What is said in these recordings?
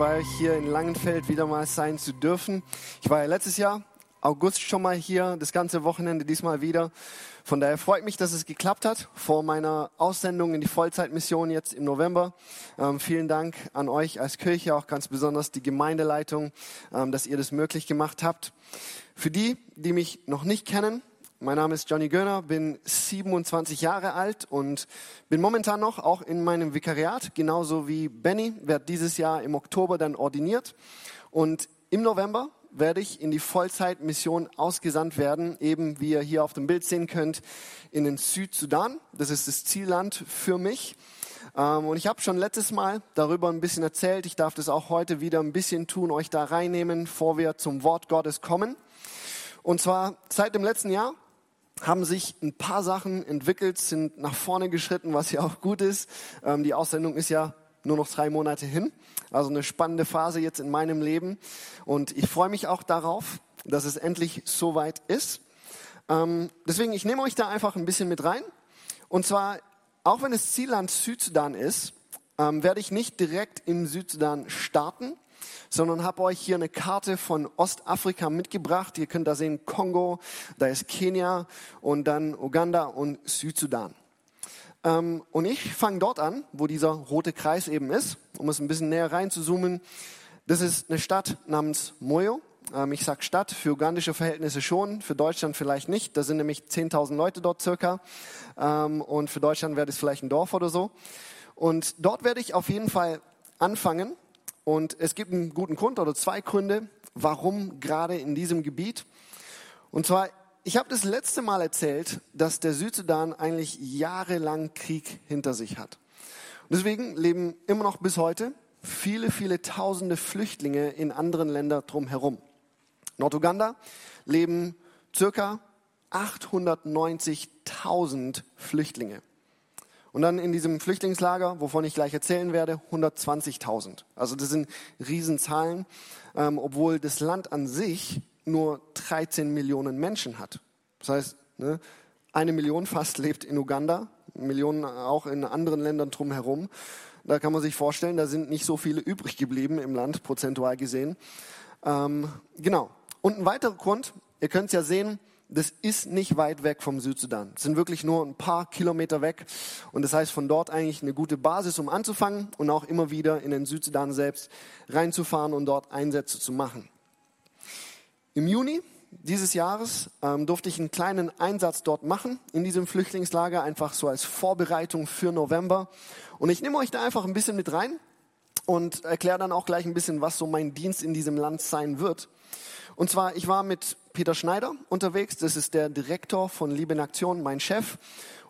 bei euch hier in Langenfeld wieder mal sein zu dürfen. Ich war ja letztes Jahr, August, schon mal hier, das ganze Wochenende diesmal wieder. Von daher freut mich, dass es geklappt hat vor meiner Aussendung in die Vollzeitmission jetzt im November. Ähm, vielen Dank an euch als Kirche, auch ganz besonders die Gemeindeleitung, ähm, dass ihr das möglich gemacht habt. Für die, die mich noch nicht kennen, mein Name ist Johnny Göner, bin 27 Jahre alt und bin momentan noch auch in meinem Vikariat, genauso wie Benny, werde dieses Jahr im Oktober dann ordiniert und im November werde ich in die Vollzeitmission ausgesandt werden, eben wie ihr hier auf dem Bild sehen könnt, in den Südsudan. Das ist das Zielland für mich. Ähm, und ich habe schon letztes Mal darüber ein bisschen erzählt. Ich darf das auch heute wieder ein bisschen tun, euch da reinnehmen, bevor wir zum Wort Gottes kommen. Und zwar seit dem letzten Jahr haben sich ein paar Sachen entwickelt, sind nach vorne geschritten, was ja auch gut ist. Ähm, die Aussendung ist ja nur noch drei Monate hin. Also eine spannende Phase jetzt in meinem Leben. Und ich freue mich auch darauf, dass es endlich soweit ist. Ähm, deswegen, ich nehme euch da einfach ein bisschen mit rein. Und zwar, auch wenn es Zielland Südsudan ist, ähm, werde ich nicht direkt im Südsudan starten, sondern habe euch hier eine Karte von Ostafrika mitgebracht. Ihr könnt da sehen Kongo, da ist Kenia und dann Uganda und Südsudan. Ähm, und ich fange dort an, wo dieser rote Kreis eben ist, um es ein bisschen näher reinzuzoomen. Das ist eine Stadt namens Moyo. Ähm, ich sage Stadt, für ugandische Verhältnisse schon, für Deutschland vielleicht nicht. Da sind nämlich 10.000 Leute dort circa. Ähm, und für Deutschland wäre das vielleicht ein Dorf oder so. Und dort werde ich auf jeden Fall anfangen und es gibt einen guten Grund oder zwei Gründe, warum gerade in diesem Gebiet. Und zwar, ich habe das letzte Mal erzählt, dass der Südsudan eigentlich jahrelang Krieg hinter sich hat. Und deswegen leben immer noch bis heute viele, viele tausende Flüchtlinge in anderen Ländern drumherum. Norduganda leben circa 890.000 Flüchtlinge. Und dann in diesem Flüchtlingslager, wovon ich gleich erzählen werde, 120.000. Also das sind Riesenzahlen, ähm, obwohl das Land an sich nur 13 Millionen Menschen hat. Das heißt, ne, eine Million fast lebt in Uganda, Millionen auch in anderen Ländern drumherum. Da kann man sich vorstellen, da sind nicht so viele übrig geblieben im Land, prozentual gesehen. Ähm, genau. Und ein weiterer Grund, ihr könnt es ja sehen, das ist nicht weit weg vom Südsudan. Es sind wirklich nur ein paar Kilometer weg. Und das heißt, von dort eigentlich eine gute Basis, um anzufangen und auch immer wieder in den Südsudan selbst reinzufahren und dort Einsätze zu machen. Im Juni dieses Jahres ähm, durfte ich einen kleinen Einsatz dort machen, in diesem Flüchtlingslager, einfach so als Vorbereitung für November. Und ich nehme euch da einfach ein bisschen mit rein und erkläre dann auch gleich ein bisschen, was so mein Dienst in diesem Land sein wird. Und zwar, ich war mit Peter Schneider unterwegs. Das ist der Direktor von Liebe in Aktion, mein Chef.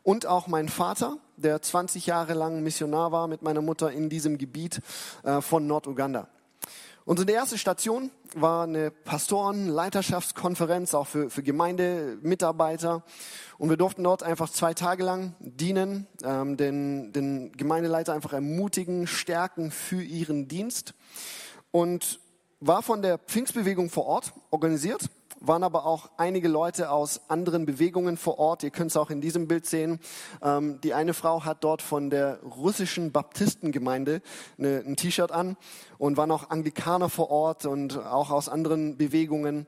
Und auch mein Vater, der 20 Jahre lang Missionar war mit meiner Mutter in diesem Gebiet äh, von Norduganda. Unsere erste Station war eine Pastoren-Leiterschaftskonferenz, auch für, für Gemeindemitarbeiter. Und wir durften dort einfach zwei Tage lang dienen, ähm, den, den Gemeindeleiter einfach ermutigen, stärken für ihren Dienst. Und war von der Pfingstbewegung vor Ort organisiert, waren aber auch einige Leute aus anderen Bewegungen vor Ort. Ihr könnt es auch in diesem Bild sehen. Ähm, die eine Frau hat dort von der russischen Baptistengemeinde eine, ein T-Shirt an und waren auch Anglikaner vor Ort und auch aus anderen Bewegungen.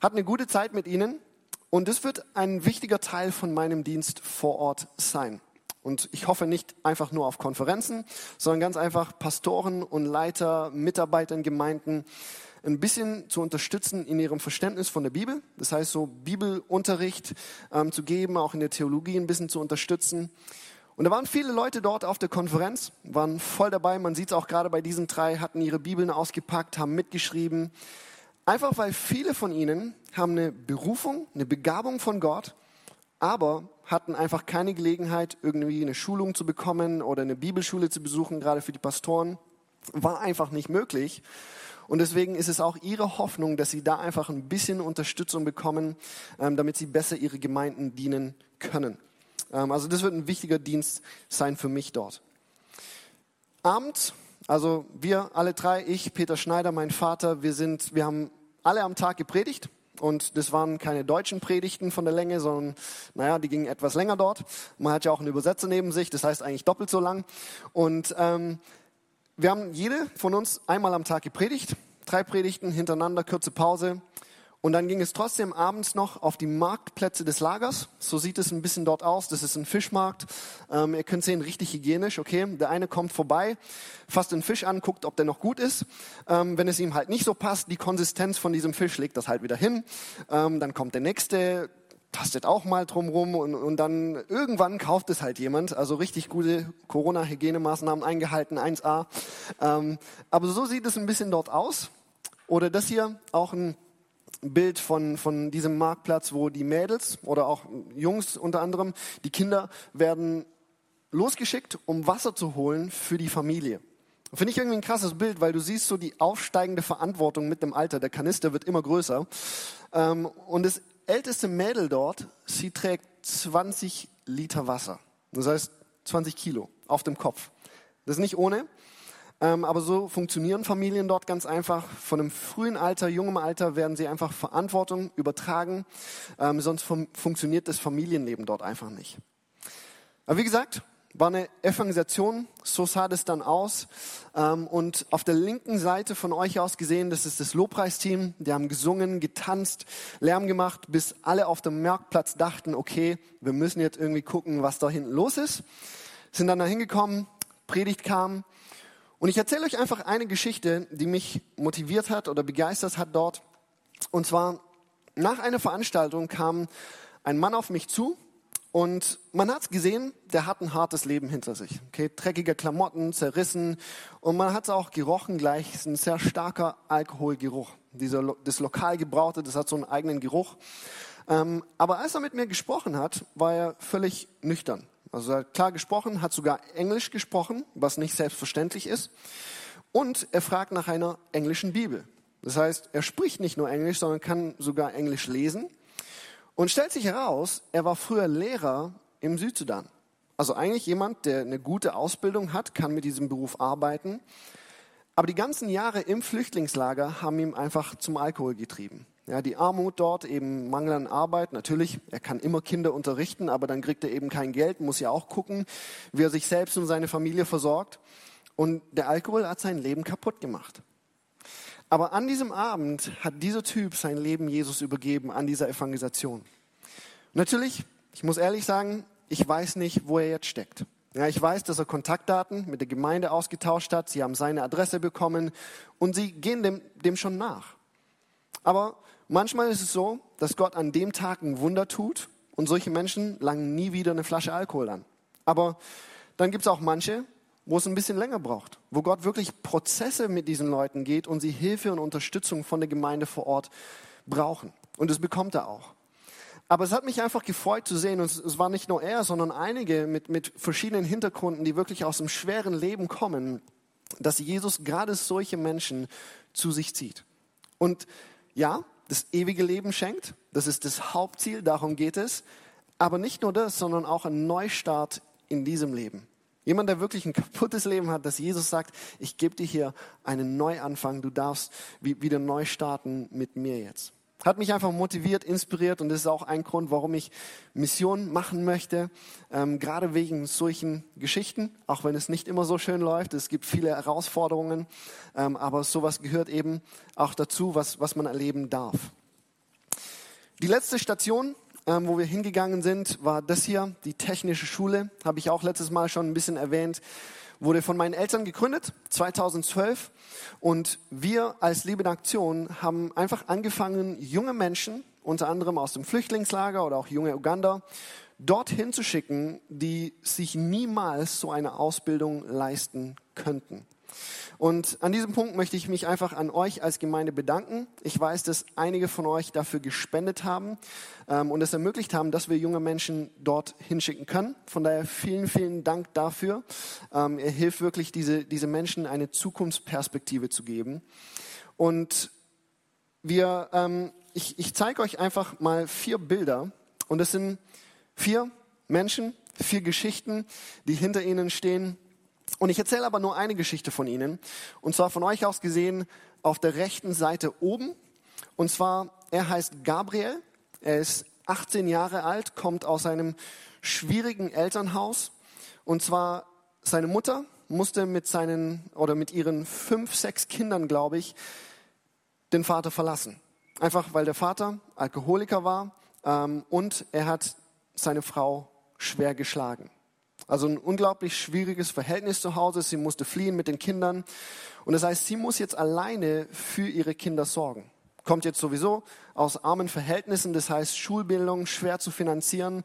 Hat eine gute Zeit mit ihnen und das wird ein wichtiger Teil von meinem Dienst vor Ort sein. Und ich hoffe nicht einfach nur auf Konferenzen, sondern ganz einfach Pastoren und Leiter, Mitarbeiter in Gemeinden ein bisschen zu unterstützen in ihrem Verständnis von der Bibel. Das heißt, so Bibelunterricht ähm, zu geben, auch in der Theologie ein bisschen zu unterstützen. Und da waren viele Leute dort auf der Konferenz, waren voll dabei. Man sieht es auch gerade bei diesen drei, hatten ihre Bibeln ausgepackt, haben mitgeschrieben. Einfach weil viele von ihnen haben eine Berufung, eine Begabung von Gott aber hatten einfach keine Gelegenheit, irgendwie eine Schulung zu bekommen oder eine Bibelschule zu besuchen, gerade für die Pastoren. War einfach nicht möglich. Und deswegen ist es auch ihre Hoffnung, dass sie da einfach ein bisschen Unterstützung bekommen, ähm, damit sie besser ihre Gemeinden dienen können. Ähm, also das wird ein wichtiger Dienst sein für mich dort. Abend, also wir alle drei, ich, Peter Schneider, mein Vater, wir sind, wir haben alle am Tag gepredigt. Und das waren keine deutschen Predigten von der Länge, sondern, naja, die gingen etwas länger dort. Man hat ja auch einen Übersetzer neben sich, das heißt eigentlich doppelt so lang. Und ähm, wir haben jede von uns einmal am Tag gepredigt, drei Predigten hintereinander, kurze Pause. Und dann ging es trotzdem abends noch auf die Marktplätze des Lagers. So sieht es ein bisschen dort aus. Das ist ein Fischmarkt. Ähm, ihr könnt sehen, richtig hygienisch. Okay, der eine kommt vorbei, fasst den Fisch an, guckt, ob der noch gut ist. Ähm, wenn es ihm halt nicht so passt, die Konsistenz von diesem Fisch legt das halt wieder hin. Ähm, dann kommt der nächste, tastet auch mal drumrum und, und dann irgendwann kauft es halt jemand. Also richtig gute Corona-Hygienemaßnahmen eingehalten, 1a. Ähm, aber so sieht es ein bisschen dort aus. Oder das hier, auch ein Bild von, von diesem Marktplatz, wo die Mädels oder auch Jungs unter anderem, die Kinder werden losgeschickt, um Wasser zu holen für die Familie. Finde ich irgendwie ein krasses Bild, weil du siehst so die aufsteigende Verantwortung mit dem Alter. Der Kanister wird immer größer. Ähm, und das älteste Mädel dort, sie trägt 20 Liter Wasser. Das heißt 20 Kilo auf dem Kopf. Das ist nicht ohne. Ähm, aber so funktionieren Familien dort ganz einfach. Von einem frühen Alter, jungem Alter werden sie einfach Verantwortung übertragen. Ähm, sonst fun funktioniert das Familienleben dort einfach nicht. Aber wie gesagt, war eine Evangelisation, so sah das dann aus. Ähm, und auf der linken Seite von euch aus gesehen, das ist das Lobpreisteam, die haben gesungen, getanzt, Lärm gemacht, bis alle auf dem Marktplatz dachten, okay, wir müssen jetzt irgendwie gucken, was da hinten los ist. Sind dann da hingekommen, Predigt kam und ich erzähle euch einfach eine Geschichte, die mich motiviert hat oder begeistert hat dort. Und zwar nach einer Veranstaltung kam ein Mann auf mich zu und man hat gesehen, der hat ein hartes Leben hinter sich. Okay, dreckige Klamotten, zerrissen und man hat es auch gerochen gleich. Ist ein sehr starker Alkoholgeruch. Dieser, das lokal gebraute, das hat so einen eigenen Geruch. Ähm, aber als er mit mir gesprochen hat, war er völlig nüchtern. Also er hat klar gesprochen, hat sogar Englisch gesprochen, was nicht selbstverständlich ist. Und er fragt nach einer englischen Bibel. Das heißt, er spricht nicht nur Englisch, sondern kann sogar Englisch lesen. Und stellt sich heraus, er war früher Lehrer im Südsudan. Also eigentlich jemand, der eine gute Ausbildung hat, kann mit diesem Beruf arbeiten. Aber die ganzen Jahre im Flüchtlingslager haben ihn einfach zum Alkohol getrieben. Ja, die Armut dort, eben Mangel an Arbeit. Natürlich, er kann immer Kinder unterrichten, aber dann kriegt er eben kein Geld, muss ja auch gucken, wie er sich selbst und seine Familie versorgt. Und der Alkohol hat sein Leben kaputt gemacht. Aber an diesem Abend hat dieser Typ sein Leben Jesus übergeben, an dieser Evangelisation. Natürlich, ich muss ehrlich sagen, ich weiß nicht, wo er jetzt steckt. Ja, ich weiß, dass er Kontaktdaten mit der Gemeinde ausgetauscht hat. Sie haben seine Adresse bekommen und sie gehen dem, dem schon nach. Aber Manchmal ist es so, dass Gott an dem Tag ein Wunder tut und solche Menschen langen nie wieder eine Flasche Alkohol an. Aber dann gibt es auch manche, wo es ein bisschen länger braucht, wo Gott wirklich Prozesse mit diesen Leuten geht und sie Hilfe und Unterstützung von der Gemeinde vor Ort brauchen. Und das bekommt er auch. Aber es hat mich einfach gefreut zu sehen, und es war nicht nur er, sondern einige mit, mit verschiedenen Hintergründen, die wirklich aus einem schweren Leben kommen, dass Jesus gerade solche Menschen zu sich zieht. Und ja, das ewige Leben schenkt. Das ist das Hauptziel, darum geht es. Aber nicht nur das, sondern auch ein Neustart in diesem Leben. Jemand, der wirklich ein kaputtes Leben hat, dass Jesus sagt, ich gebe dir hier einen Neuanfang, du darfst wieder neu starten mit mir jetzt. Hat mich einfach motiviert, inspiriert und das ist auch ein Grund, warum ich Mission machen möchte. Ähm, gerade wegen solchen Geschichten, auch wenn es nicht immer so schön läuft. Es gibt viele Herausforderungen, ähm, aber sowas gehört eben auch dazu, was, was man erleben darf. Die letzte Station, ähm, wo wir hingegangen sind, war das hier, die technische Schule. Habe ich auch letztes Mal schon ein bisschen erwähnt wurde von meinen Eltern gegründet, 2012. Und wir als Liebe in Aktion haben einfach angefangen, junge Menschen, unter anderem aus dem Flüchtlingslager oder auch junge Uganda, dorthin zu schicken, die sich niemals so eine Ausbildung leisten könnten. Und an diesem Punkt möchte ich mich einfach an euch als Gemeinde bedanken. Ich weiß, dass einige von euch dafür gespendet haben ähm, und es ermöglicht haben, dass wir junge Menschen dort hinschicken können. Von daher vielen, vielen Dank dafür. Ähm, er hilft wirklich, diese, diese Menschen eine Zukunftsperspektive zu geben. Und wir, ähm, ich, ich zeige euch einfach mal vier Bilder. Und es sind vier Menschen, vier Geschichten, die hinter ihnen stehen und ich erzähle aber nur eine Geschichte von Ihnen. Und zwar von euch aus gesehen auf der rechten Seite oben. Und zwar, er heißt Gabriel. Er ist 18 Jahre alt, kommt aus einem schwierigen Elternhaus. Und zwar seine Mutter musste mit seinen oder mit ihren fünf, sechs Kindern, glaube ich, den Vater verlassen. Einfach weil der Vater Alkoholiker war ähm, und er hat seine Frau schwer geschlagen. Also ein unglaublich schwieriges Verhältnis zu Hause. Sie musste fliehen mit den Kindern. Und das heißt, sie muss jetzt alleine für ihre Kinder sorgen. Kommt jetzt sowieso aus armen Verhältnissen, das heißt Schulbildung schwer zu finanzieren.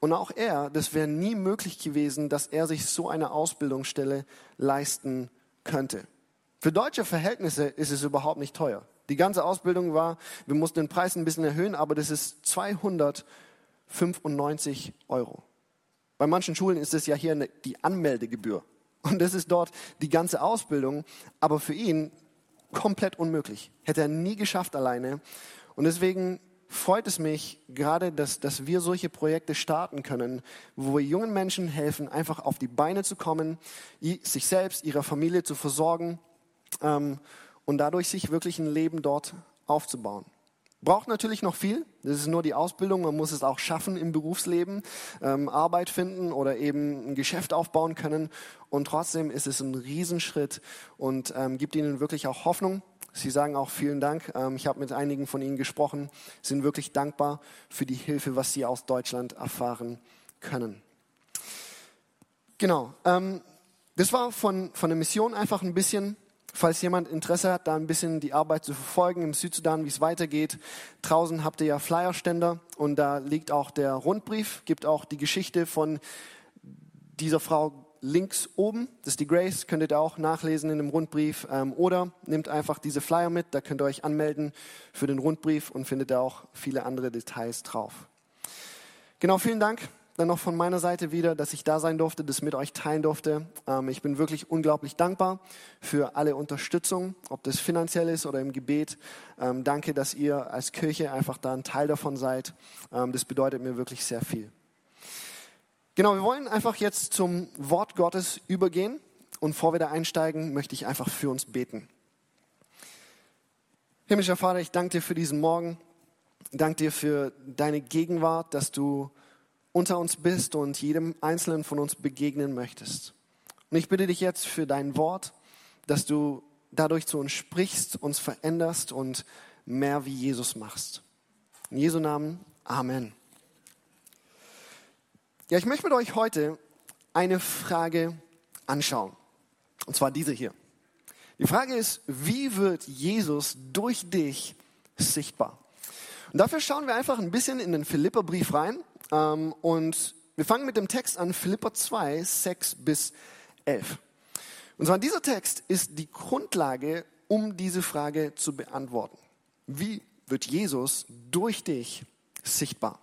Und auch er, das wäre nie möglich gewesen, dass er sich so eine Ausbildungsstelle leisten könnte. Für deutsche Verhältnisse ist es überhaupt nicht teuer. Die ganze Ausbildung war, wir mussten den Preis ein bisschen erhöhen, aber das ist 295 Euro. Bei manchen Schulen ist es ja hier die Anmeldegebühr. Und das ist dort die ganze Ausbildung, aber für ihn komplett unmöglich. Hätte er nie geschafft alleine. Und deswegen freut es mich gerade, dass, dass wir solche Projekte starten können, wo wir jungen Menschen helfen, einfach auf die Beine zu kommen, sich selbst, ihrer Familie zu versorgen ähm, und dadurch sich wirklich ein Leben dort aufzubauen. Braucht natürlich noch viel. Das ist nur die Ausbildung. Man muss es auch schaffen im Berufsleben, ähm, Arbeit finden oder eben ein Geschäft aufbauen können. Und trotzdem ist es ein Riesenschritt und ähm, gibt ihnen wirklich auch Hoffnung. Sie sagen auch vielen Dank. Ähm, ich habe mit einigen von ihnen gesprochen, sind wirklich dankbar für die Hilfe, was sie aus Deutschland erfahren können. Genau. Ähm, das war von, von der Mission einfach ein bisschen Falls jemand Interesse hat, da ein bisschen die Arbeit zu verfolgen im Südsudan, wie es weitergeht, draußen habt ihr ja Flyerständer und da liegt auch der Rundbrief, gibt auch die Geschichte von dieser Frau links oben, das ist die Grace, könnt ihr auch nachlesen in dem Rundbrief. Ähm, oder nehmt einfach diese Flyer mit, da könnt ihr euch anmelden für den Rundbrief und findet da auch viele andere Details drauf. Genau, vielen Dank dann noch von meiner Seite wieder, dass ich da sein durfte, das mit euch teilen durfte. Ähm, ich bin wirklich unglaublich dankbar für alle Unterstützung, ob das finanziell ist oder im Gebet. Ähm, danke, dass ihr als Kirche einfach da ein Teil davon seid. Ähm, das bedeutet mir wirklich sehr viel. Genau, wir wollen einfach jetzt zum Wort Gottes übergehen. Und vor wir da einsteigen, möchte ich einfach für uns beten. Himmlischer Vater, ich danke dir für diesen Morgen. Ich danke dir für deine Gegenwart, dass du unter uns bist und jedem Einzelnen von uns begegnen möchtest. Und ich bitte dich jetzt für dein Wort, dass du dadurch zu uns sprichst, uns veränderst und mehr wie Jesus machst. In Jesu Namen, Amen. Ja, ich möchte mit euch heute eine Frage anschauen. Und zwar diese hier. Die Frage ist, wie wird Jesus durch dich sichtbar? Und dafür schauen wir einfach ein bisschen in den Philipperbrief rein. Ähm, und wir fangen mit dem Text an, Philipper 2, 6 bis 11. Und zwar dieser Text ist die Grundlage, um diese Frage zu beantworten. Wie wird Jesus durch dich sichtbar?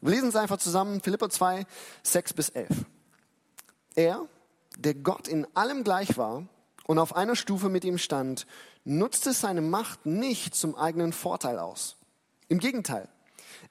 Wir lesen es einfach zusammen, Philipper 2, 6 bis 11. Er, der Gott in allem gleich war und auf einer Stufe mit ihm stand, nutzte seine Macht nicht zum eigenen Vorteil aus. Im Gegenteil,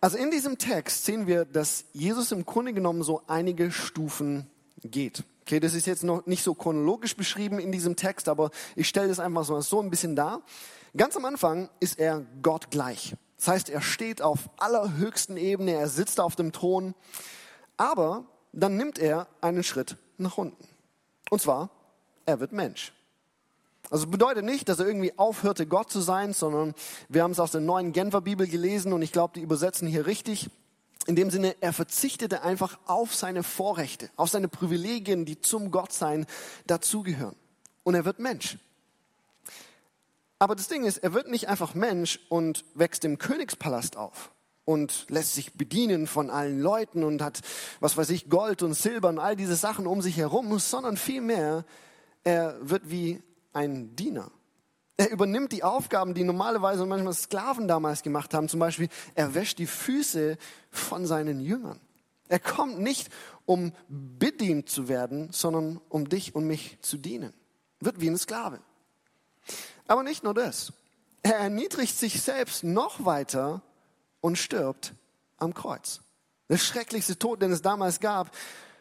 Also in diesem Text sehen wir, dass Jesus im Grunde genommen so einige Stufen geht. Okay, das ist jetzt noch nicht so chronologisch beschrieben in diesem Text, aber ich stelle das einfach so, ein bisschen dar. Ganz am Anfang ist er Gott gleich. Das heißt, er steht auf allerhöchsten Ebene, er sitzt auf dem Thron, aber dann nimmt er einen Schritt nach unten. Und zwar, er wird Mensch. Also bedeutet nicht, dass er irgendwie aufhörte, Gott zu sein, sondern wir haben es aus der neuen Genfer Bibel gelesen und ich glaube, die übersetzen hier richtig. In dem Sinne, er verzichtete einfach auf seine Vorrechte, auf seine Privilegien, die zum Gottsein dazugehören. Und er wird Mensch. Aber das Ding ist, er wird nicht einfach Mensch und wächst im Königspalast auf und lässt sich bedienen von allen Leuten und hat, was weiß ich, Gold und Silber und all diese Sachen um sich herum, sondern vielmehr, er wird wie ein Diener. Er übernimmt die Aufgaben, die normalerweise manchmal Sklaven damals gemacht haben. Zum Beispiel, er wäscht die Füße von seinen Jüngern. Er kommt nicht, um bedient zu werden, sondern um dich und mich zu dienen. Wird wie ein Sklave. Aber nicht nur das. Er erniedrigt sich selbst noch weiter und stirbt am Kreuz. Der schrecklichste Tod, den es damals gab.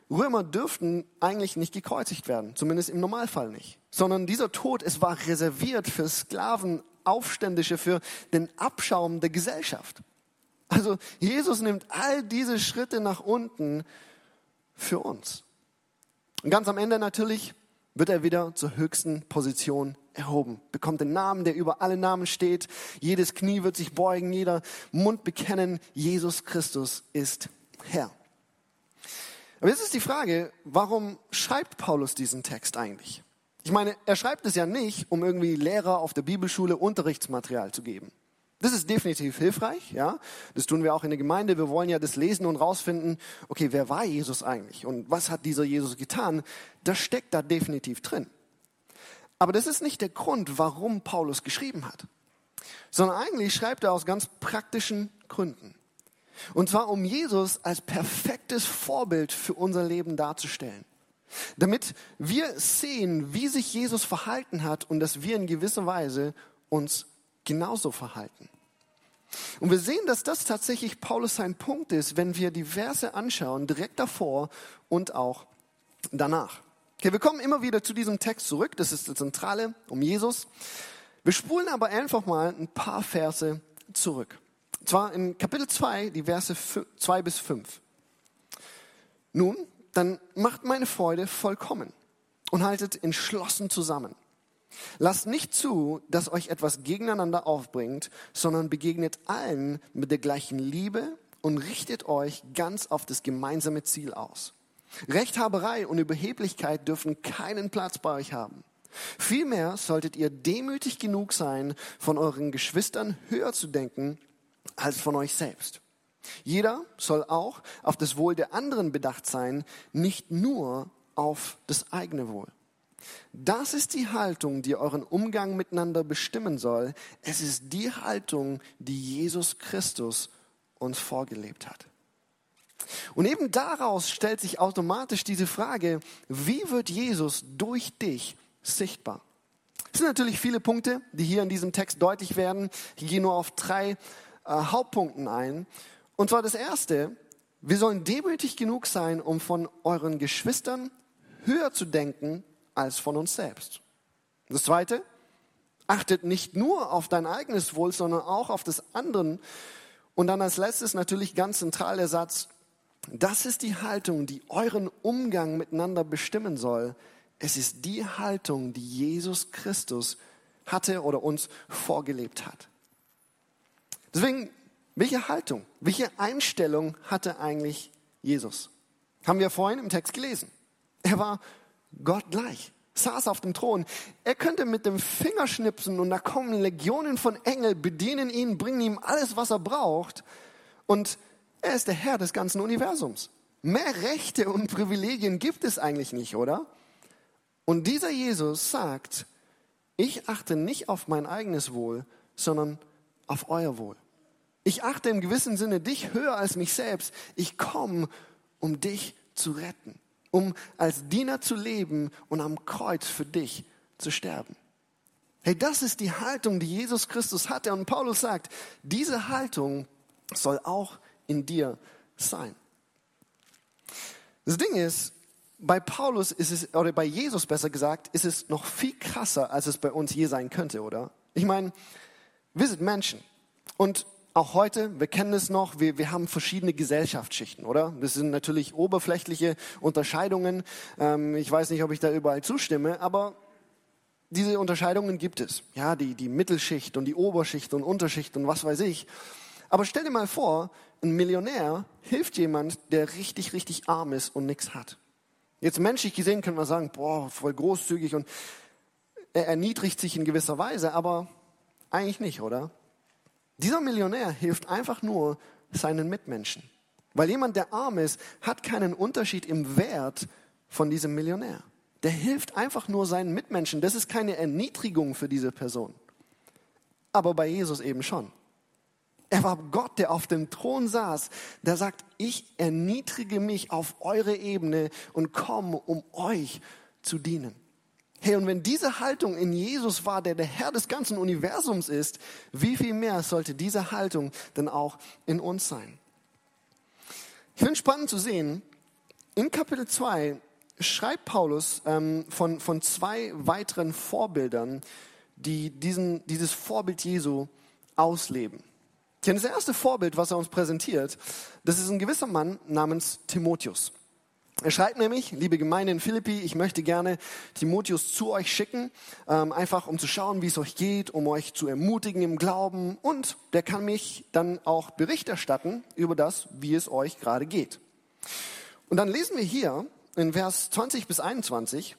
Römer dürften eigentlich nicht gekreuzigt werden, zumindest im Normalfall nicht, sondern dieser Tod, es war reserviert für Sklaven, Aufständische, für den Abschaum der Gesellschaft. Also Jesus nimmt all diese Schritte nach unten für uns. Und ganz am Ende natürlich wird er wieder zur höchsten Position erhoben, bekommt den Namen, der über alle Namen steht. Jedes Knie wird sich beugen, jeder Mund bekennen, Jesus Christus ist Herr. Aber jetzt ist die Frage, warum schreibt Paulus diesen Text eigentlich? Ich meine, er schreibt es ja nicht, um irgendwie Lehrer auf der Bibelschule Unterrichtsmaterial zu geben. Das ist definitiv hilfreich, ja. Das tun wir auch in der Gemeinde. Wir wollen ja das lesen und rausfinden, okay, wer war Jesus eigentlich und was hat dieser Jesus getan? Das steckt da definitiv drin. Aber das ist nicht der Grund, warum Paulus geschrieben hat, sondern eigentlich schreibt er aus ganz praktischen Gründen. Und zwar, um Jesus als perfektes Vorbild für unser Leben darzustellen. Damit wir sehen, wie sich Jesus verhalten hat und dass wir in gewisser Weise uns genauso verhalten. Und wir sehen, dass das tatsächlich Paulus sein Punkt ist, wenn wir die Verse anschauen, direkt davor und auch danach. Okay, wir kommen immer wieder zu diesem Text zurück, das ist die Zentrale um Jesus. Wir spulen aber einfach mal ein paar Verse zurück. Zwar in Kapitel 2, die Verse 2 bis 5. Nun, dann macht meine Freude vollkommen und haltet entschlossen zusammen Lasst nicht zu, dass euch etwas gegeneinander aufbringt, sondern begegnet allen mit der gleichen Liebe und richtet euch ganz auf das gemeinsame Ziel aus. Rechthaberei und Überheblichkeit dürfen keinen Platz bei euch haben. Vielmehr solltet ihr demütig genug sein, von euren Geschwistern höher zu denken als von euch selbst. Jeder soll auch auf das Wohl der anderen bedacht sein, nicht nur auf das eigene Wohl. Das ist die Haltung, die euren Umgang miteinander bestimmen soll. Es ist die Haltung, die Jesus Christus uns vorgelebt hat. Und eben daraus stellt sich automatisch diese Frage, wie wird Jesus durch dich sichtbar? Es sind natürlich viele Punkte, die hier in diesem Text deutlich werden. Ich gehe nur auf drei äh, Hauptpunkten ein. Und zwar das erste, wir sollen demütig genug sein, um von euren Geschwistern höher zu denken als von uns selbst. Das Zweite, achtet nicht nur auf dein eigenes Wohl, sondern auch auf das anderen. Und dann als letztes natürlich ganz zentral der Satz, das ist die Haltung, die euren Umgang miteinander bestimmen soll. Es ist die Haltung, die Jesus Christus hatte oder uns vorgelebt hat. Deswegen, welche Haltung, welche Einstellung hatte eigentlich Jesus? Haben wir vorhin im Text gelesen. Er war Gott gleich, saß auf dem Thron. Er könnte mit dem Finger schnipsen und da kommen Legionen von Engeln, bedienen ihn, bringen ihm alles, was er braucht. Und er ist der Herr des ganzen Universums. Mehr Rechte und Privilegien gibt es eigentlich nicht, oder? Und dieser Jesus sagt, ich achte nicht auf mein eigenes Wohl, sondern auf euer Wohl. Ich achte im gewissen Sinne dich höher als mich selbst. Ich komme, um dich zu retten um als Diener zu leben und am Kreuz für dich zu sterben. Hey, das ist die Haltung, die Jesus Christus hatte. Und Paulus sagt, diese Haltung soll auch in dir sein. Das Ding ist, bei Paulus ist es, oder bei Jesus besser gesagt, ist es noch viel krasser, als es bei uns je sein könnte, oder? Ich meine, wir sind Menschen. Und auch heute, wir kennen es noch, wir, wir haben verschiedene Gesellschaftsschichten, oder? Das sind natürlich oberflächliche Unterscheidungen. Ähm, ich weiß nicht, ob ich da überall zustimme, aber diese Unterscheidungen gibt es. Ja, die, die Mittelschicht und die Oberschicht und Unterschicht und was weiß ich. Aber stell dir mal vor, ein Millionär hilft jemand, der richtig, richtig arm ist und nichts hat. Jetzt menschlich gesehen können wir sagen, boah, voll großzügig und er erniedrigt sich in gewisser Weise, aber eigentlich nicht, oder? Dieser Millionär hilft einfach nur seinen Mitmenschen. Weil jemand, der arm ist, hat keinen Unterschied im Wert von diesem Millionär. Der hilft einfach nur seinen Mitmenschen. Das ist keine Erniedrigung für diese Person. Aber bei Jesus eben schon. Er war Gott, der auf dem Thron saß, der sagt, ich erniedrige mich auf eure Ebene und komme, um euch zu dienen. Hey, und wenn diese Haltung in Jesus war, der der Herr des ganzen Universums ist, wie viel mehr sollte diese Haltung denn auch in uns sein? Ich finde es spannend zu sehen, in Kapitel 2 schreibt Paulus ähm, von, von zwei weiteren Vorbildern, die diesen, dieses Vorbild Jesu ausleben. Denn das erste Vorbild, was er uns präsentiert, das ist ein gewisser Mann namens Timotheus. Er schreibt nämlich, liebe Gemeinde in Philippi, ich möchte gerne Timotheus zu euch schicken, ähm, einfach um zu schauen, wie es euch geht, um euch zu ermutigen im Glauben und der kann mich dann auch Bericht erstatten über das, wie es euch gerade geht. Und dann lesen wir hier in Vers 20 bis 21,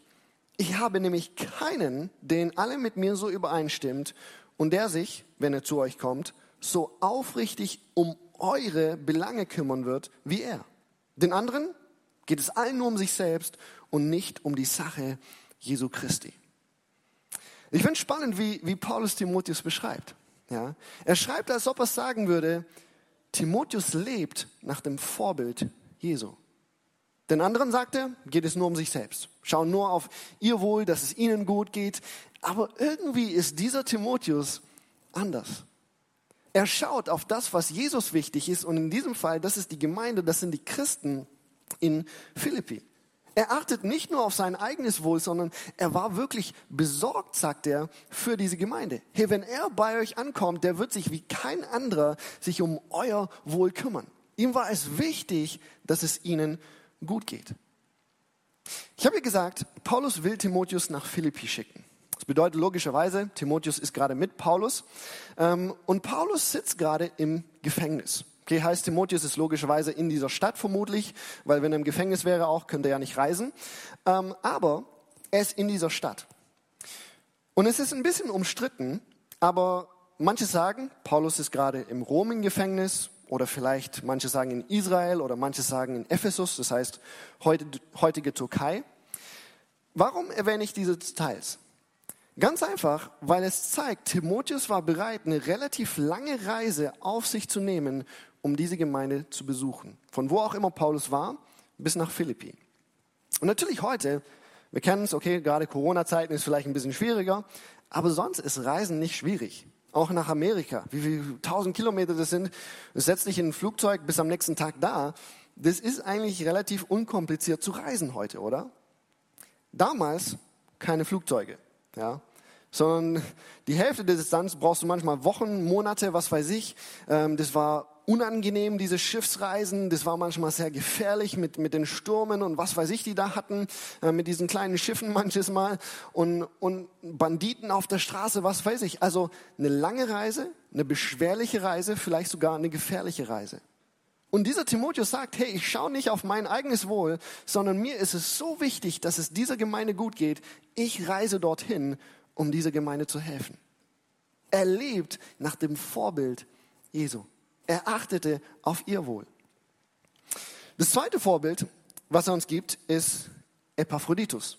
ich habe nämlich keinen, den alle mit mir so übereinstimmt und der sich, wenn er zu euch kommt, so aufrichtig um eure Belange kümmern wird wie er. Den anderen geht es allen nur um sich selbst und nicht um die Sache Jesu Christi. Ich finde spannend, wie, wie Paulus Timotheus beschreibt. Ja? Er schreibt, als ob er sagen würde, Timotheus lebt nach dem Vorbild Jesu. Den anderen sagt er, geht es nur um sich selbst. Schauen nur auf ihr Wohl, dass es ihnen gut geht. Aber irgendwie ist dieser Timotheus anders. Er schaut auf das, was Jesus wichtig ist. Und in diesem Fall, das ist die Gemeinde, das sind die Christen, in Philippi. Er achtet nicht nur auf sein eigenes Wohl, sondern er war wirklich besorgt, sagt er, für diese Gemeinde. Hey, wenn er bei euch ankommt, der wird sich wie kein anderer sich um euer Wohl kümmern. Ihm war es wichtig, dass es ihnen gut geht. Ich habe gesagt, Paulus will Timotheus nach Philippi schicken. Das bedeutet logischerweise, Timotheus ist gerade mit Paulus ähm, und Paulus sitzt gerade im Gefängnis. Okay, heißt Timotheus ist logischerweise in dieser Stadt vermutlich, weil wenn er im Gefängnis wäre auch, könnte er ja nicht reisen. Ähm, aber er ist in dieser Stadt. Und es ist ein bisschen umstritten, aber manche sagen, Paulus ist gerade im Rom-Gefängnis oder vielleicht manche sagen in Israel oder manche sagen in Ephesus, das heißt heute, heutige Türkei. Warum erwähne ich diese Details? Ganz einfach, weil es zeigt, Timotheus war bereit, eine relativ lange Reise auf sich zu nehmen, um diese Gemeinde zu besuchen. Von wo auch immer Paulus war, bis nach Philippi. Und natürlich heute, wir kennen es, okay, gerade Corona-Zeiten ist vielleicht ein bisschen schwieriger, aber sonst ist Reisen nicht schwierig. Auch nach Amerika, wie viele tausend Kilometer das sind, setzt dich in ein Flugzeug bis am nächsten Tag da. Das ist eigentlich relativ unkompliziert zu reisen heute, oder? Damals keine Flugzeuge, ja sondern die Hälfte der Distanz brauchst du manchmal Wochen, Monate, was weiß ich. Ähm, das war unangenehm, diese Schiffsreisen. Das war manchmal sehr gefährlich mit, mit den Stürmen und was weiß ich, die da hatten, äh, mit diesen kleinen Schiffen manches Mal und, und Banditen auf der Straße, was weiß ich. Also eine lange Reise, eine beschwerliche Reise, vielleicht sogar eine gefährliche Reise. Und dieser Timotheus sagt, hey, ich schaue nicht auf mein eigenes Wohl, sondern mir ist es so wichtig, dass es dieser Gemeinde gut geht. Ich reise dorthin, um dieser Gemeinde zu helfen. Er lebt nach dem Vorbild Jesu. Er achtete auf ihr Wohl. Das zweite Vorbild, was er uns gibt, ist Epaphroditus.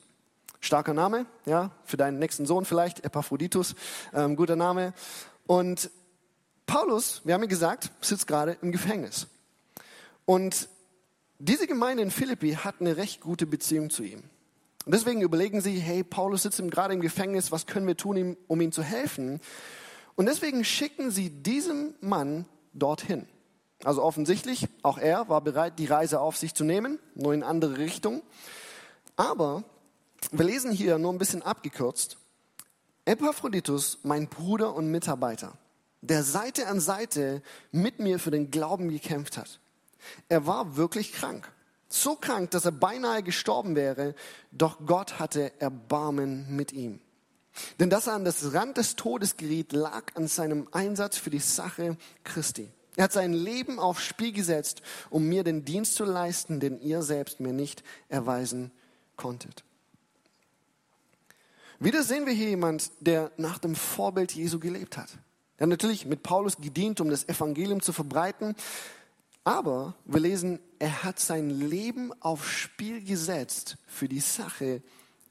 Starker Name, ja, für deinen nächsten Sohn vielleicht, Epaphroditus, ähm, guter Name. Und Paulus, wir haben ja gesagt, sitzt gerade im Gefängnis. Und diese Gemeinde in Philippi hat eine recht gute Beziehung zu ihm. Und deswegen überlegen sie, hey, Paulus sitzt gerade im Gefängnis, was können wir tun, um ihm zu helfen? Und deswegen schicken sie diesem Mann dorthin. Also offensichtlich, auch er war bereit, die Reise auf sich zu nehmen, nur in andere Richtung. Aber wir lesen hier nur ein bisschen abgekürzt. Epaphroditus, mein Bruder und Mitarbeiter, der Seite an Seite mit mir für den Glauben gekämpft hat. Er war wirklich krank. So krank, dass er beinahe gestorben wäre, doch Gott hatte Erbarmen mit ihm. Denn dass er an das Rand des Todes geriet, lag an seinem Einsatz für die Sache Christi. Er hat sein Leben aufs Spiel gesetzt, um mir den Dienst zu leisten, den ihr selbst mir nicht erweisen konntet. Wieder sehen wir hier jemand, der nach dem Vorbild Jesu gelebt hat. Er hat natürlich mit Paulus gedient, um das Evangelium zu verbreiten, Aber wir lesen, er hat sein Leben aufs Spiel gesetzt für die Sache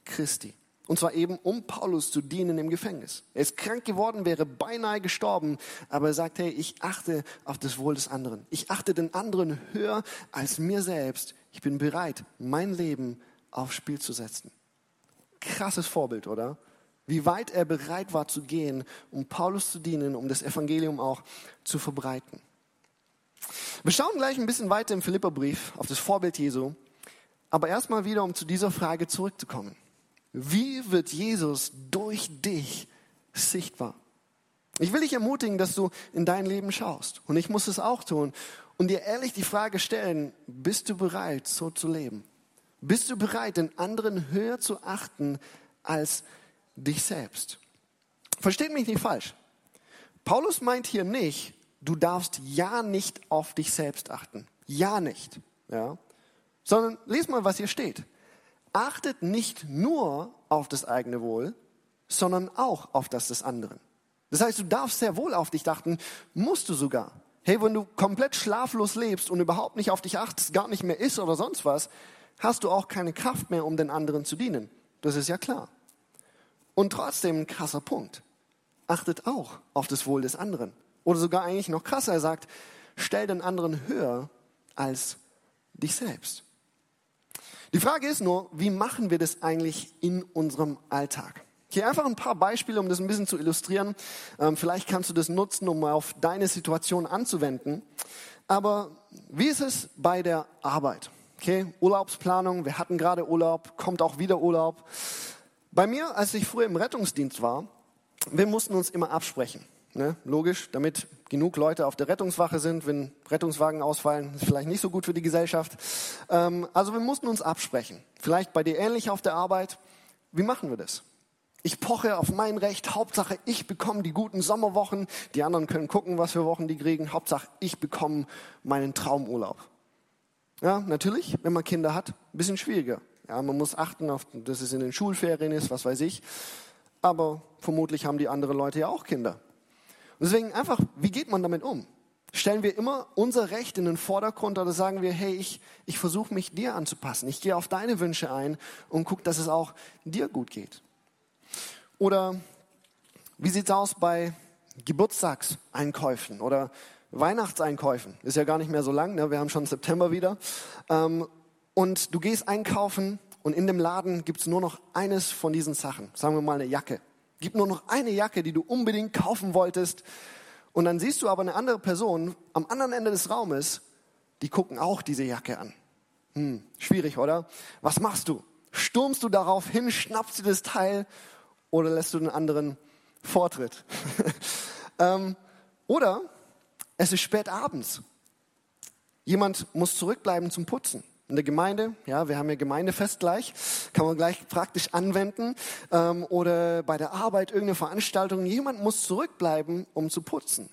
Christi. Und zwar eben, um Paulus zu dienen im Gefängnis. Er ist krank geworden, wäre beinahe gestorben, aber er sagt, hey, ich achte auf das Wohl des anderen. Ich achte den anderen höher als mir selbst. Ich bin bereit, mein Leben aufs Spiel zu setzen. Krasses Vorbild, oder? Wie weit er bereit war zu gehen, um Paulus zu dienen, um das Evangelium auch zu verbreiten. Wir schauen gleich ein bisschen weiter im Philipperbrief auf das Vorbild Jesu, aber erstmal wieder, um zu dieser Frage zurückzukommen. Wie wird Jesus durch dich sichtbar? Ich will dich ermutigen, dass du in dein Leben schaust. Und ich muss es auch tun. Und dir ehrlich die Frage stellen, bist du bereit, so zu leben? Bist du bereit, den anderen höher zu achten als dich selbst? Versteht mich nicht falsch. Paulus meint hier nicht, du darfst ja nicht auf dich selbst achten. Ja nicht. Ja. Sondern lies mal, was hier steht achtet nicht nur auf das eigene Wohl, sondern auch auf das des anderen. Das heißt, du darfst sehr wohl auf dich achten, musst du sogar. Hey, wenn du komplett schlaflos lebst und überhaupt nicht auf dich achtest, gar nicht mehr isst oder sonst was, hast du auch keine Kraft mehr, um den anderen zu dienen. Das ist ja klar. Und trotzdem ein krasser Punkt. Achtet auch auf das Wohl des anderen. Oder sogar eigentlich noch krasser, er sagt, stell den anderen höher als dich selbst. Die Frage ist nur, wie machen wir das eigentlich in unserem Alltag? Hier einfach ein paar Beispiele, um das ein bisschen zu illustrieren. Ähm, vielleicht kannst du das nutzen, um auf deine Situation anzuwenden. Aber wie ist es bei der Arbeit? Okay, Urlaubsplanung, wir hatten gerade Urlaub, kommt auch wieder Urlaub. Bei mir, als ich früher im Rettungsdienst war, wir mussten uns immer absprechen. Ne? Logisch, damit genug Leute auf der Rettungswache sind, wenn Rettungswagen ausfallen, ist vielleicht nicht so gut für die Gesellschaft. Ähm, also wir mussten uns absprechen. Vielleicht bei dir ähnlich auf der Arbeit. Wie machen wir das? Ich poche auf mein Recht. Hauptsache, ich bekomme die guten Sommerwochen. Die anderen können gucken, was für Wochen die kriegen. Hauptsache, ich bekomme meinen Traumurlaub. Ja, natürlich, wenn man Kinder hat, ein bisschen schwieriger. Ja, man muss achten, auf, dass es in den Schulferien ist, was weiß ich. Aber vermutlich haben die anderen Leute ja auch Kinder. Deswegen einfach, wie geht man damit um? Stellen wir immer unser Recht in den Vordergrund oder sagen wir, hey, ich, ich versuche mich dir anzupassen. Ich gehe auf deine Wünsche ein und gucke, dass es auch dir gut geht. Oder wie sieht's aus bei Geburtstagseinkäufen oder Weihnachtseinkäufen? Ist ja gar nicht mehr so lang, ne? wir haben schon September wieder. Ähm, und du gehst einkaufen und in dem Laden gibt's nur noch eines von diesen Sachen. Sagen wir mal eine Jacke. Gibt nur noch eine Jacke, die du unbedingt kaufen wolltest. Und dann siehst du aber eine andere Person am anderen Ende des Raumes, die gucken auch diese Jacke an. Hm, schwierig, oder? Was machst du? Sturmst du darauf hin, schnappst du das Teil oder lässt du den anderen Vortritt? ähm, oder es ist spät abends. Jemand muss zurückbleiben zum Putzen in der Gemeinde, ja, wir haben ja Gemeindefest gleich, kann man gleich praktisch anwenden, ähm, oder bei der Arbeit irgendeine Veranstaltung, jemand muss zurückbleiben, um zu putzen.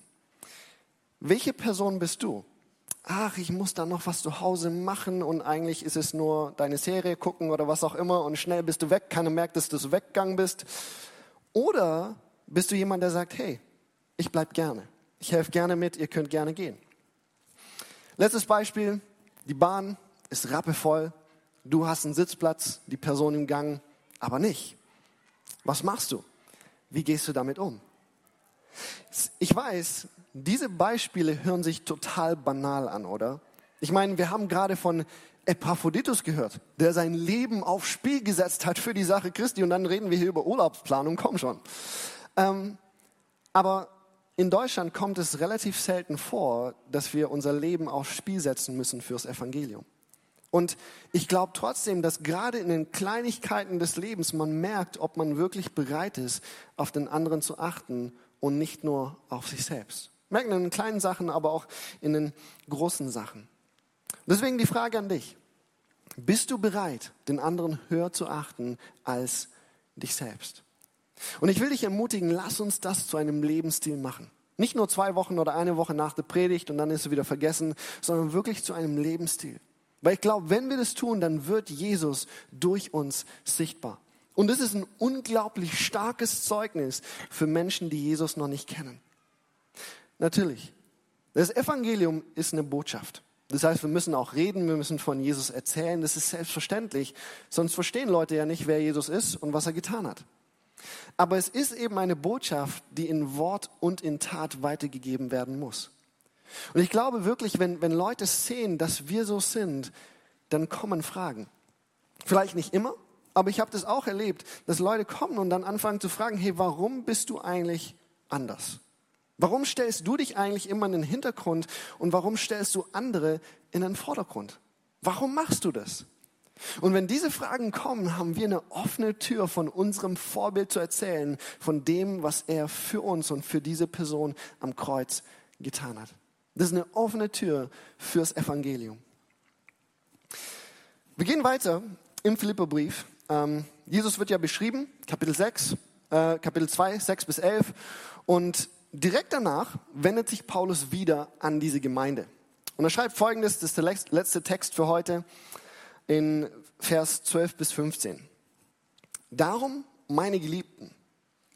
Welche Person bist du? Ach, ich muss da noch was zu Hause machen und eigentlich ist es nur deine Serie gucken oder was auch immer und schnell bist du weg, keiner merkt, dass du weggegangen bist. Oder bist du jemand, der sagt, hey, ich bleib gerne, ich helfe gerne mit, ihr könnt gerne gehen. Letztes Beispiel, die Bahn, ist rappevoll, du hast einen Sitzplatz, die Person im Gang, aber nicht. Was machst du? Wie gehst du damit um? Ich weiß, diese Beispiele hören sich total banal an, oder? Ich meine, wir haben gerade von Epaphroditus gehört, der sein Leben aufs Spiel gesetzt hat für die Sache Christi und dann reden wir hier über Urlaubsplanung, komm schon. Ähm, aber in Deutschland kommt es relativ selten vor, dass wir unser Leben aufs Spiel setzen müssen fürs Evangelium. Und ich glaube trotzdem, dass gerade in den Kleinigkeiten des Lebens man merkt, ob man wirklich bereit ist, auf den anderen zu achten und nicht nur auf sich selbst. Merken in den kleinen Sachen, aber auch in den großen Sachen. Deswegen die Frage an dich. Bist du bereit, den anderen höher zu achten als dich selbst? Und ich will dich ermutigen, lass uns das zu einem Lebensstil machen. Nicht nur zwei Wochen oder eine Woche nach der Predigt und dann ist es wieder vergessen, sondern wirklich zu einem Lebensstil. Weil ich glaube, wenn wir das tun, dann wird Jesus durch uns sichtbar. Und das ist ein unglaublich starkes Zeugnis für Menschen, die Jesus noch nicht kennen. Natürlich, das Evangelium ist eine Botschaft. Das heißt, wir müssen auch reden, wir müssen von Jesus erzählen, das ist selbstverständlich. Sonst verstehen Leute ja nicht, wer Jesus ist und was er getan hat. Aber es ist eben eine Botschaft, die in Wort und in Tat weitergegeben werden muss. Und ich glaube wirklich, wenn, wenn Leute sehen, dass wir so sind, dann kommen Fragen. Vielleicht nicht immer, aber ich habe das auch erlebt, dass Leute kommen und dann anfangen zu fragen, hey, warum bist du eigentlich anders? Warum stellst du dich eigentlich immer in den Hintergrund und warum stellst du andere in den Vordergrund? Warum machst du das? Und wenn diese Fragen kommen, haben wir eine offene Tür von unserem Vorbild zu erzählen, von dem, was er für uns und für diese Person am Kreuz getan hat. Das ist eine offene Tür fürs Evangelium. Wir gehen weiter im Philipperbrief. Ähm, Jesus wird ja beschrieben, Kapitel 6, äh, Kapitel 2, 6 bis 11. Und direkt danach wendet sich Paulus wieder an diese Gemeinde. Und er schreibt folgendes, das ist der letzte Text für heute, in Vers 12 bis 15. Darum, meine Geliebten,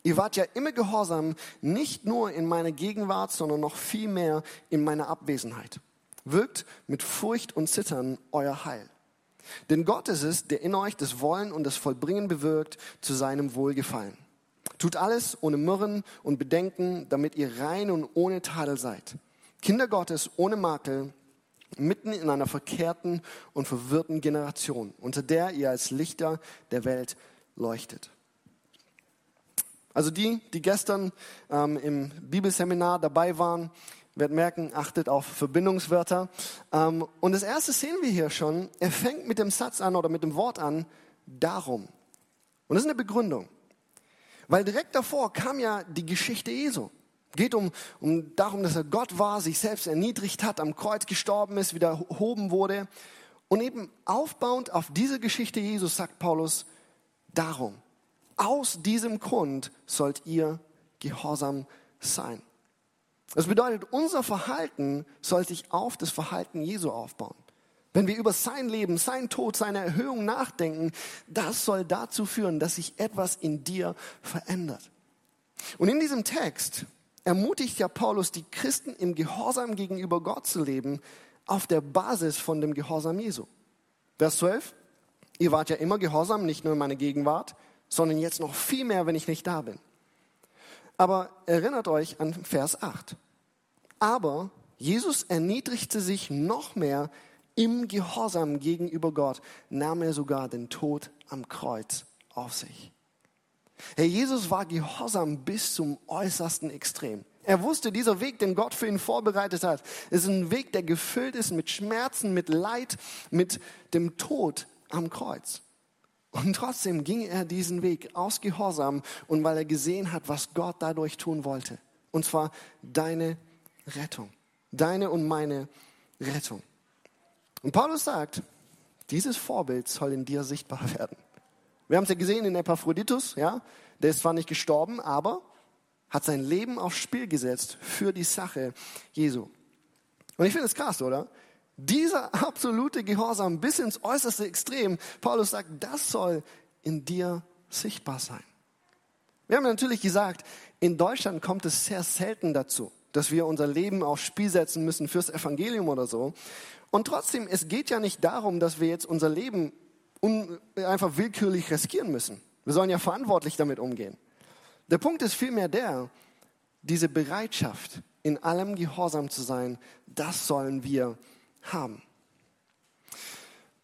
ihr wart ja immer gehorsam, nicht nur in meiner Gegenwart, sondern noch viel mehr in meiner Abwesenheit. Wirkt mit Furcht und Zittern euer Heil. Denn Gott ist es, der in euch das Wollen und das Vollbringen bewirkt zu seinem Wohlgefallen. Tut alles ohne Murren und Bedenken, damit ihr rein und ohne Tadel seid. Kinder Gottes ohne Makel, mitten in einer verkehrten und verwirrten Generation, unter der ihr als Lichter der Welt leuchtet. Also die, die gestern ähm, im Bibelseminar dabei waren, werden merken, achtet auf Verbindungswörter. Ähm, und das erste sehen wir hier schon. Er fängt mit dem Satz an oder mit dem Wort an, darum. Und das ist eine Begründung. Weil direkt davor kam ja die Geschichte Jesu. Geht um, um darum, dass er Gott war, sich selbst erniedrigt hat, am Kreuz gestorben ist, wieder erhoben wurde. Und eben aufbauend auf diese Geschichte Jesus sagt Paulus, darum, aus diesem Grund sollt ihr gehorsam sein. Das bedeutet, unser Verhalten soll sich auf das Verhalten Jesu aufbauen. Wenn wir über sein Leben, sein Tod, seine Erhöhung nachdenken, das soll dazu führen, dass sich etwas in dir verändert. Und in diesem Text ermutigt ja Paulus die Christen im Gehorsam gegenüber Gott zu leben, auf der Basis von dem Gehorsam Jesu. Vers 12. Ihr wart ja immer gehorsam, nicht nur in meiner Gegenwart, sondern jetzt noch viel mehr, wenn ich nicht da bin. Aber erinnert euch an Vers 8. Aber Jesus erniedrigte sich noch mehr im Gehorsam gegenüber Gott nahm er sogar den Tod am Kreuz auf sich. Herr Jesus war gehorsam bis zum äußersten Extrem. Er wusste, dieser Weg, den Gott für ihn vorbereitet hat, ist ein Weg, der gefüllt ist mit Schmerzen, mit Leid, mit dem Tod am Kreuz. Und trotzdem ging er diesen Weg aus Gehorsam und weil er gesehen hat, was Gott dadurch tun wollte. Und zwar deine Rettung. Deine und meine Rettung. Und Paulus sagt, dieses Vorbild soll in dir sichtbar werden. Wir haben es ja gesehen in Epaphroditus, ja, der ist zwar nicht gestorben, aber hat sein Leben aufs Spiel gesetzt für die Sache Jesu. Und ich finde es krass, oder? Dieser absolute Gehorsam bis ins äußerste Extrem, Paulus sagt, das soll in dir sichtbar sein. Wir haben natürlich gesagt, in Deutschland kommt es sehr selten dazu, dass wir unser Leben aufs Spiel setzen müssen fürs Evangelium oder so. Und trotzdem, es geht ja nicht darum, dass wir jetzt unser Leben einfach willkürlich riskieren müssen. Wir sollen ja verantwortlich damit umgehen. Der Punkt ist vielmehr der, diese Bereitschaft, in allem gehorsam zu sein, das sollen wir haben.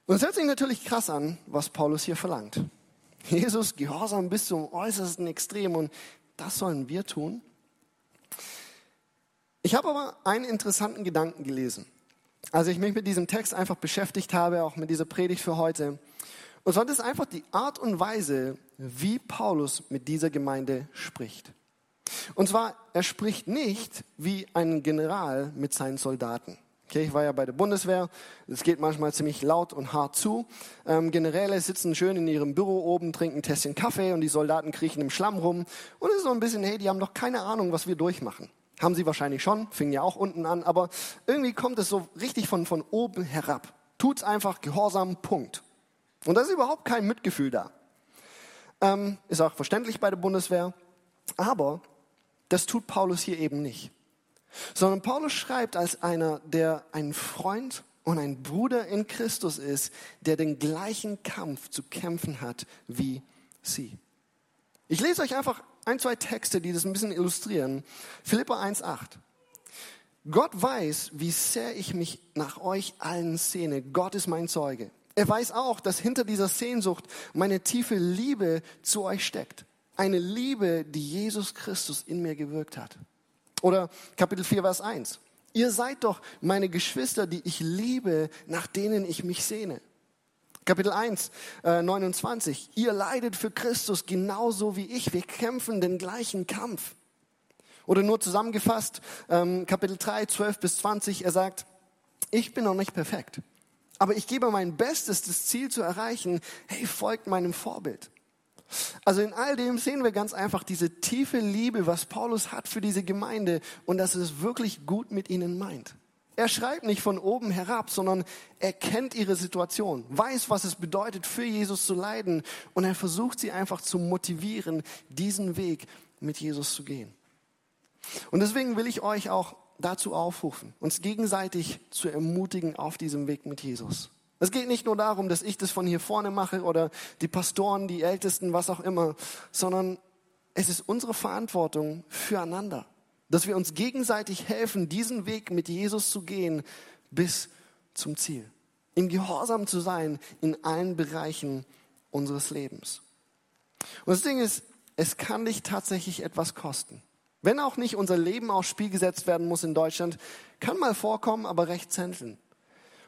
Und es hört sich natürlich krass an, was Paulus hier verlangt. Jesus gehorsam bis zum äußersten Extrem und das sollen wir tun. Ich habe aber einen interessanten Gedanken gelesen als ich mich mit diesem Text einfach beschäftigt habe, auch mit dieser Predigt für heute. Und zwar ist einfach die Art und Weise, wie Paulus mit dieser Gemeinde spricht. Und zwar, er spricht nicht wie ein General mit seinen Soldaten. Okay, ich war ja bei der Bundeswehr. Es geht manchmal ziemlich laut und hart zu. Ähm, Generäle sitzen schön in ihrem Büro oben, trinken ein Tässchen Kaffee und die Soldaten kriechen im Schlamm rum. Und es ist so ein bisschen, hey, die haben doch keine Ahnung, was wir durchmachen. Haben sie wahrscheinlich schon, fing ja auch unten an, aber irgendwie kommt es so richtig von, von oben herab. Tut's einfach gehorsam, Punkt. Und da ist überhaupt kein Mitgefühl da. Ähm, ist auch verständlich bei der Bundeswehr, aber das tut Paulus hier eben nicht. Sondern Paulus schreibt als einer, der ein Freund und ein Bruder in Christus ist, der den gleichen Kampf zu kämpfen hat wie sie. Ich lese euch einfach ein, zwei Texte, die das ein bisschen illustrieren. Philippa 1,8. Gott weiß, wie sehr ich mich nach euch allen sehne. Gott ist mein Zeuge. Er weiß auch, dass hinter dieser Sehnsucht meine tiefe Liebe zu euch steckt. Eine Liebe, die Jesus Christus in mir gewirkt hat. Oder Kapitel 4, Vers 1. Ihr seid doch meine Geschwister, die ich liebe, nach denen ich mich sehne. Kapitel 1, äh, 29. Ihr leidet für Christus genauso wie ich. Wir kämpfen den gleichen Kampf. Oder nur zusammengefasst, ähm, Kapitel 3, 12 bis 20. Er sagt, ich bin noch nicht perfekt. Aber ich gebe mein Bestes, das Ziel zu erreichen. Hey, folgt meinem Vorbild. Also in all dem sehen wir ganz einfach diese tiefe Liebe, was Paulus hat für diese Gemeinde und dass es wirklich gut mit ihnen meint. Er schreibt nicht von oben herab, sondern er kennt ihre Situation, weiß, was es bedeutet, für Jesus zu leiden und er versucht sie einfach zu motivieren, diesen Weg mit Jesus zu gehen. Und deswegen will ich euch auch dazu aufrufen, uns gegenseitig zu ermutigen auf diesem Weg mit Jesus. Es geht nicht nur darum, dass ich das von hier vorne mache oder die Pastoren, die Ältesten, was auch immer, sondern es ist unsere Verantwortung füreinander, dass wir uns gegenseitig helfen, diesen Weg mit Jesus zu gehen bis zum Ziel. Im Gehorsam zu sein in allen Bereichen unseres Lebens. Und das Ding ist, es kann dich tatsächlich etwas kosten. Wenn auch nicht unser Leben aufs Spiel gesetzt werden muss in Deutschland, kann mal vorkommen, aber recht selten.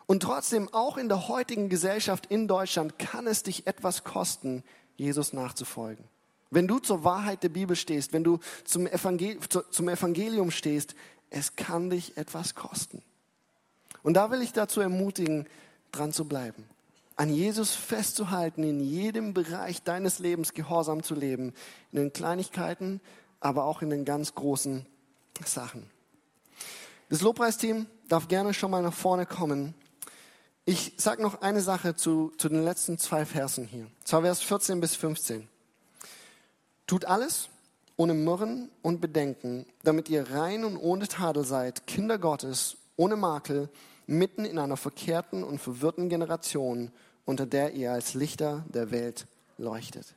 Und trotzdem, auch in der heutigen Gesellschaft in Deutschland kann es dich etwas kosten, Jesus nachzufolgen. Wenn du zur Wahrheit der Bibel stehst, wenn du zum, Evangel zum Evangelium stehst, es kann dich etwas kosten. Und da will ich dazu ermutigen, dran zu bleiben. An Jesus festzuhalten, in jedem Bereich deines Lebens gehorsam zu leben. In den Kleinigkeiten, aber auch in den ganz großen Sachen. Das Lobpreisteam darf gerne schon mal nach vorne kommen. Ich sage noch eine Sache zu, zu den letzten zwei Versen hier. Zwar Vers 14 bis 15. Tut alles ohne Murren und Bedenken, damit ihr rein und ohne Tadel seid, Kinder Gottes, ohne Makel, mitten in einer verkehrten und verwirrten Generation, unter der ihr als Lichter der Welt leuchtet.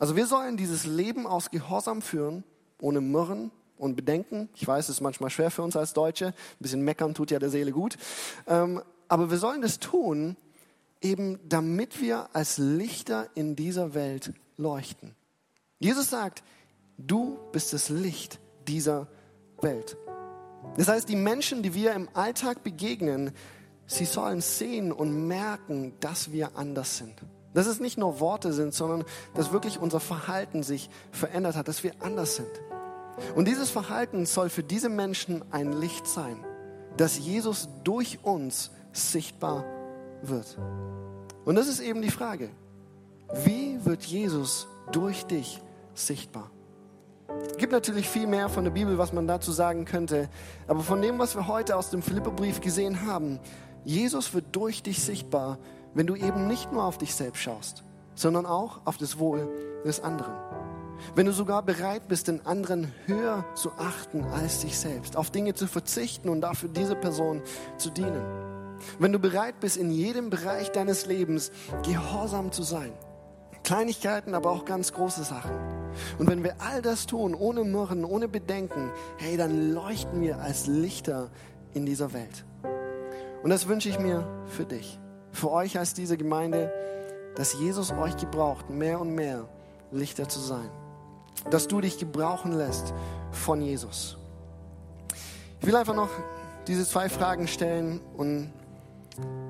Also wir sollen dieses Leben aus Gehorsam führen, ohne Murren und Bedenken. Ich weiß, es ist manchmal schwer für uns als Deutsche. Ein bisschen meckern tut ja der Seele gut. Ähm, aber wir sollen das tun, eben damit wir als Lichter in dieser Welt leuchten. Jesus sagt, du bist das Licht dieser Welt. Das heißt, die Menschen, die wir im Alltag begegnen, sie sollen sehen und merken, dass wir anders sind. Dass es nicht nur Worte sind, sondern dass wirklich unser Verhalten sich verändert hat, dass wir anders sind. Und dieses Verhalten soll für diese Menschen ein Licht sein, dass Jesus durch uns sichtbar wird. Und das ist eben die Frage. Wie wird Jesus durch dich sichtbar? Es gibt natürlich viel mehr von der Bibel, was man dazu sagen könnte. Aber von dem, was wir heute aus dem Philipperbrief gesehen haben, Jesus wird durch dich sichtbar, wenn du eben nicht nur auf dich selbst schaust, sondern auch auf das Wohl des anderen. Wenn du sogar bereit bist, den anderen höher zu achten als dich selbst, auf Dinge zu verzichten und dafür diese Person zu dienen. Wenn du bereit bist, in jedem Bereich deines Lebens gehorsam zu sein. Kleinigkeiten, aber auch ganz große Sachen. Und wenn wir all das tun, ohne Murren, ohne Bedenken, hey, dann leuchten wir als Lichter in dieser Welt. Und das wünsche ich mir für dich, für euch als diese Gemeinde, dass Jesus euch gebraucht, mehr und mehr Lichter zu sein. Dass du dich gebrauchen lässt von Jesus. Ich will einfach noch diese zwei Fragen stellen und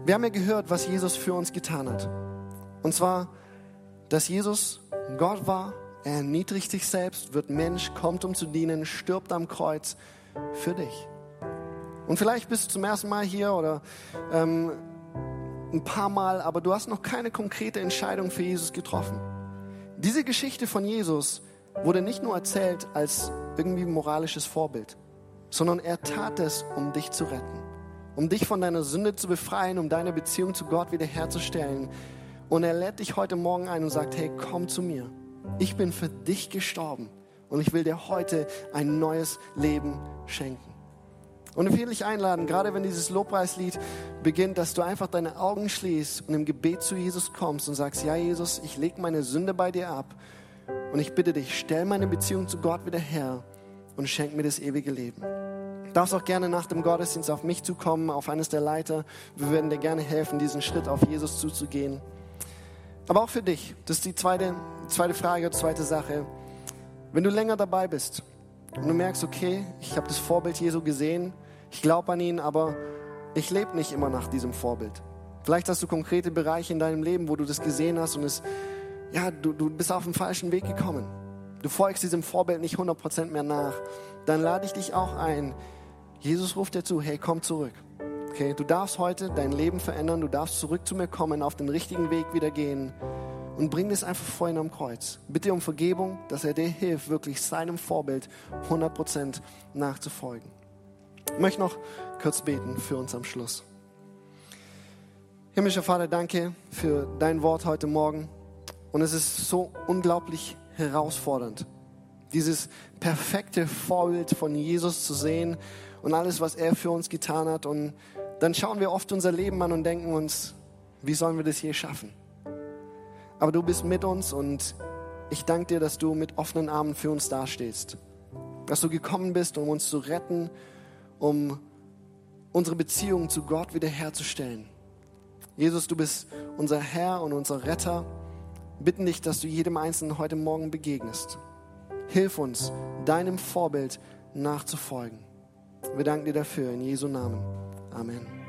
wir haben ja gehört, was Jesus für uns getan hat. Und zwar, dass Jesus Gott war, er erniedrigt sich selbst, wird Mensch, kommt um zu dienen, stirbt am Kreuz für dich. Und vielleicht bist du zum ersten Mal hier oder ähm, ein paar Mal, aber du hast noch keine konkrete Entscheidung für Jesus getroffen. Diese Geschichte von Jesus wurde nicht nur erzählt als irgendwie moralisches Vorbild, sondern er tat es, um dich zu retten um dich von deiner Sünde zu befreien, um deine Beziehung zu Gott wiederherzustellen. Und er lädt dich heute Morgen ein und sagt, hey, komm zu mir. Ich bin für dich gestorben und ich will dir heute ein neues Leben schenken. Und ich will dich einladen, gerade wenn dieses Lobpreislied beginnt, dass du einfach deine Augen schließt und im Gebet zu Jesus kommst und sagst, ja Jesus, ich lege meine Sünde bei dir ab und ich bitte dich, stell meine Beziehung zu Gott wieder her und schenk mir das ewige Leben. Darfst auch gerne nach dem Gottesdienst auf mich zukommen, auf eines der Leiter. Wir würden dir gerne helfen, diesen Schritt auf Jesus zuzugehen. Aber auch für dich, das ist die zweite, zweite Frage, zweite Sache. Wenn du länger dabei bist und du merkst, okay, ich habe das Vorbild Jesu gesehen, ich glaube an ihn, aber ich lebe nicht immer nach diesem Vorbild. Vielleicht hast du konkrete Bereiche in deinem Leben, wo du das gesehen hast und es, ja, du, du bist auf den falschen Weg gekommen. Du folgst diesem Vorbild nicht 100% mehr nach. Dann lade ich dich auch ein. Jesus ruft dir zu, hey, komm zurück. Okay, du darfst heute dein Leben verändern, du darfst zurück zu mir kommen, auf den richtigen Weg wieder gehen und bring das einfach vor ihn am Kreuz. Bitte um Vergebung, dass er dir hilft, wirklich seinem Vorbild 100% nachzufolgen. Ich möchte noch kurz beten für uns am Schluss. Himmlischer Vater, danke für dein Wort heute Morgen. Und es ist so unglaublich herausfordernd, dieses perfekte Vorbild von Jesus zu sehen und alles, was er für uns getan hat. Und dann schauen wir oft unser Leben an und denken uns, wie sollen wir das je schaffen? Aber du bist mit uns und ich danke dir, dass du mit offenen Armen für uns dastehst. Dass du gekommen bist, um uns zu retten, um unsere Beziehung zu Gott wiederherzustellen. Jesus, du bist unser Herr und unser Retter. Bitten dich, dass du jedem Einzelnen heute Morgen begegnest. Hilf uns, deinem Vorbild nachzufolgen. Wir danken dir dafür in Jesu Namen. Amen.